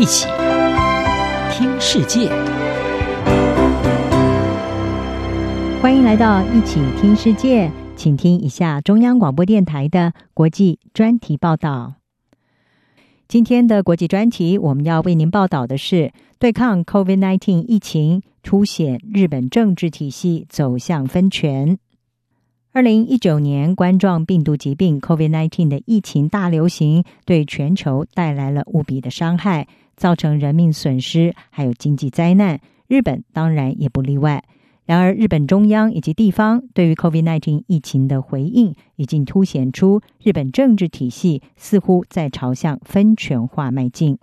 一起听世界，欢迎来到一起听世界，请听一下中央广播电台的国际专题报道。今天的国际专题，我们要为您报道的是对抗 COVID-19 疫情，凸显日本政治体系走向分权。二零一九年冠状病毒疾病 COVID-19 的疫情大流行，对全球带来了无比的伤害，造成人命损失，还有经济灾难。日本当然也不例外。然而，日本中央以及地方对于 COVID-19 疫情的回应，已经凸显出日本政治体系似乎在朝向分权化迈进。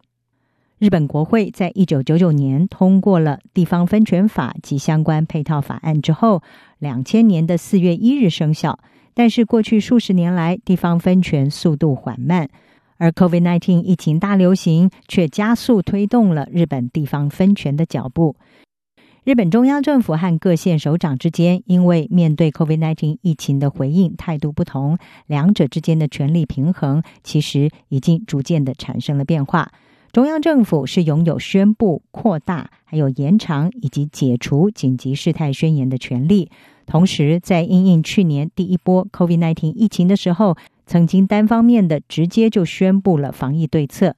日本国会在一九九九年通过了地方分权法及相关配套法案之后，两千年的四月一日生效。但是过去数十年来，地方分权速度缓慢，而 COVID-19 疫情大流行却加速推动了日本地方分权的脚步。日本中央政府和各县首长之间，因为面对 COVID-19 疫情的回应态度不同，两者之间的权力平衡其实已经逐渐的产生了变化。中央政府是拥有宣布、扩大、还有延长以及解除紧急事态宣言的权利。同时，在因应去年第一波 COVID-19 疫情的时候，曾经单方面的直接就宣布了防疫对策。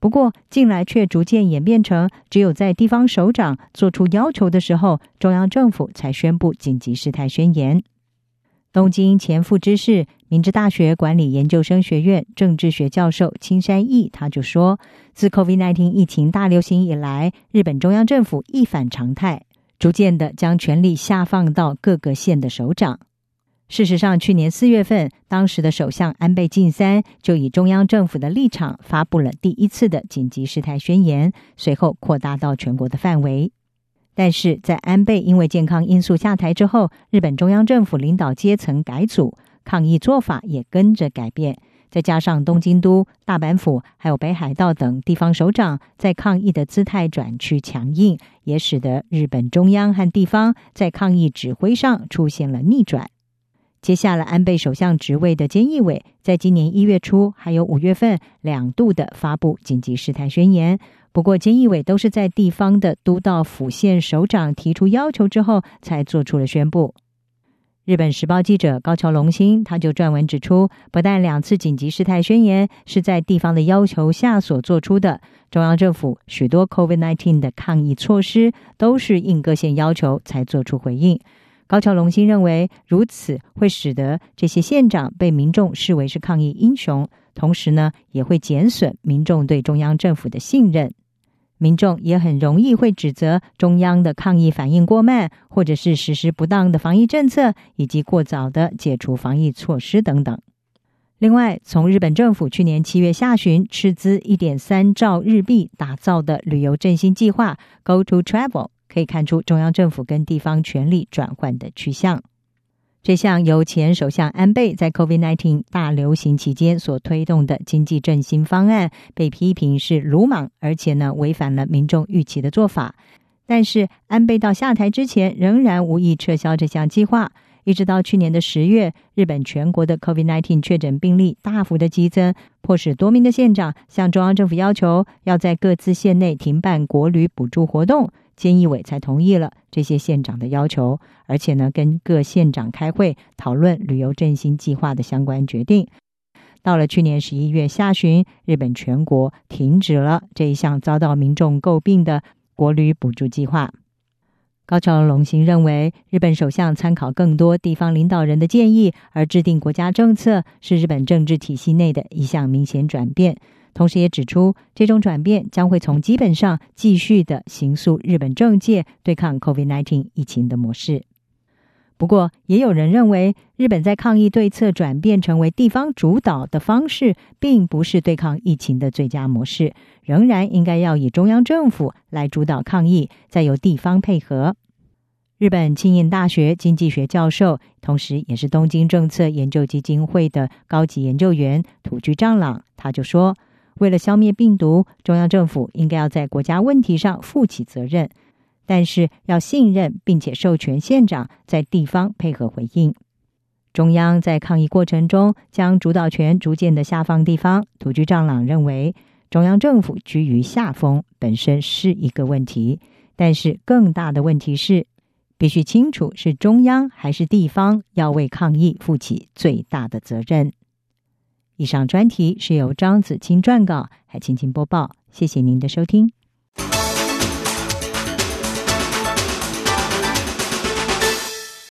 不过，近来却逐渐演变成，只有在地方首长做出要求的时候，中央政府才宣布紧急事态宣言。东京前副知事、明治大学管理研究生学院政治学教授青山义他就说：“自 COVID-19 疫情大流行以来，日本中央政府一反常态，逐渐的将权力下放到各个县的首长。事实上，去年四月份，当时的首相安倍晋三就以中央政府的立场发布了第一次的紧急事态宣言，随后扩大到全国的范围。”但是在安倍因为健康因素下台之后，日本中央政府领导阶层改组，抗疫做法也跟着改变。再加上东京都、大阪府还有北海道等地方首长在抗疫的姿态转趋强硬，也使得日本中央和地方在抗疫指挥上出现了逆转。接下了安倍首相职位的菅义伟，在今年一月初还有五月份两度的发布紧急事态宣言。不过，菅义伟都是在地方的都道府县首长提出要求之后，才做出了宣布。日本时报记者高桥隆兴他就撰文指出，不但两次紧急事态宣言是在地方的要求下所做出的，中央政府许多 COVID-19 的抗疫措施都是应各县要求才做出回应。高桥隆兴认为，如此会使得这些县长被民众视为是抗疫英雄，同时呢，也会减损民众对中央政府的信任。民众也很容易会指责中央的抗疫反应过慢，或者是实施不当的防疫政策，以及过早的解除防疫措施等等。另外，从日本政府去年七月下旬斥资一点三兆日币打造的旅游振兴计划 “Go to Travel” 可以看出中央政府跟地方权力转换的趋向。这项由前首相安倍在 COVID-19 大流行期间所推动的经济振兴方案，被批评是鲁莽，而且呢违反了民众预期的做法。但是安倍到下台之前，仍然无意撤销这项计划。一直到去年的十月，日本全国的 COVID-19 确诊病例大幅的激增，迫使多名的县长向中央政府要求，要在各自县内停办国旅补助活动。菅义伟才同意了这些县长的要求，而且呢，跟各县长开会讨论旅游振兴计划的相关决定。到了去年十一月下旬，日本全国停止了这一项遭到民众诟病的国旅补助计划。高桥隆行认为，日本首相参考更多地方领导人的建议而制定国家政策，是日本政治体系内的一项明显转变。同时也指出，这种转变将会从基本上继续的行诉日本政界对抗 COVID-19 疫情的模式。不过，也有人认为，日本在抗疫对策转变成为地方主导的方式，并不是对抗疫情的最佳模式，仍然应该要以中央政府来主导抗疫，再由地方配合。日本庆应大学经济学教授，同时也是东京政策研究基金会的高级研究员土居丈朗，他就说。为了消灭病毒，中央政府应该要在国家问题上负起责任，但是要信任并且授权县长在地方配合回应。中央在抗疫过程中将主导权逐渐的下放地方，土居丈朗认为中央政府居于下风本身是一个问题，但是更大的问题是必须清楚是中央还是地方要为抗疫负起最大的责任。以上专题是由张子清撰稿还亲情播报谢谢您的收听。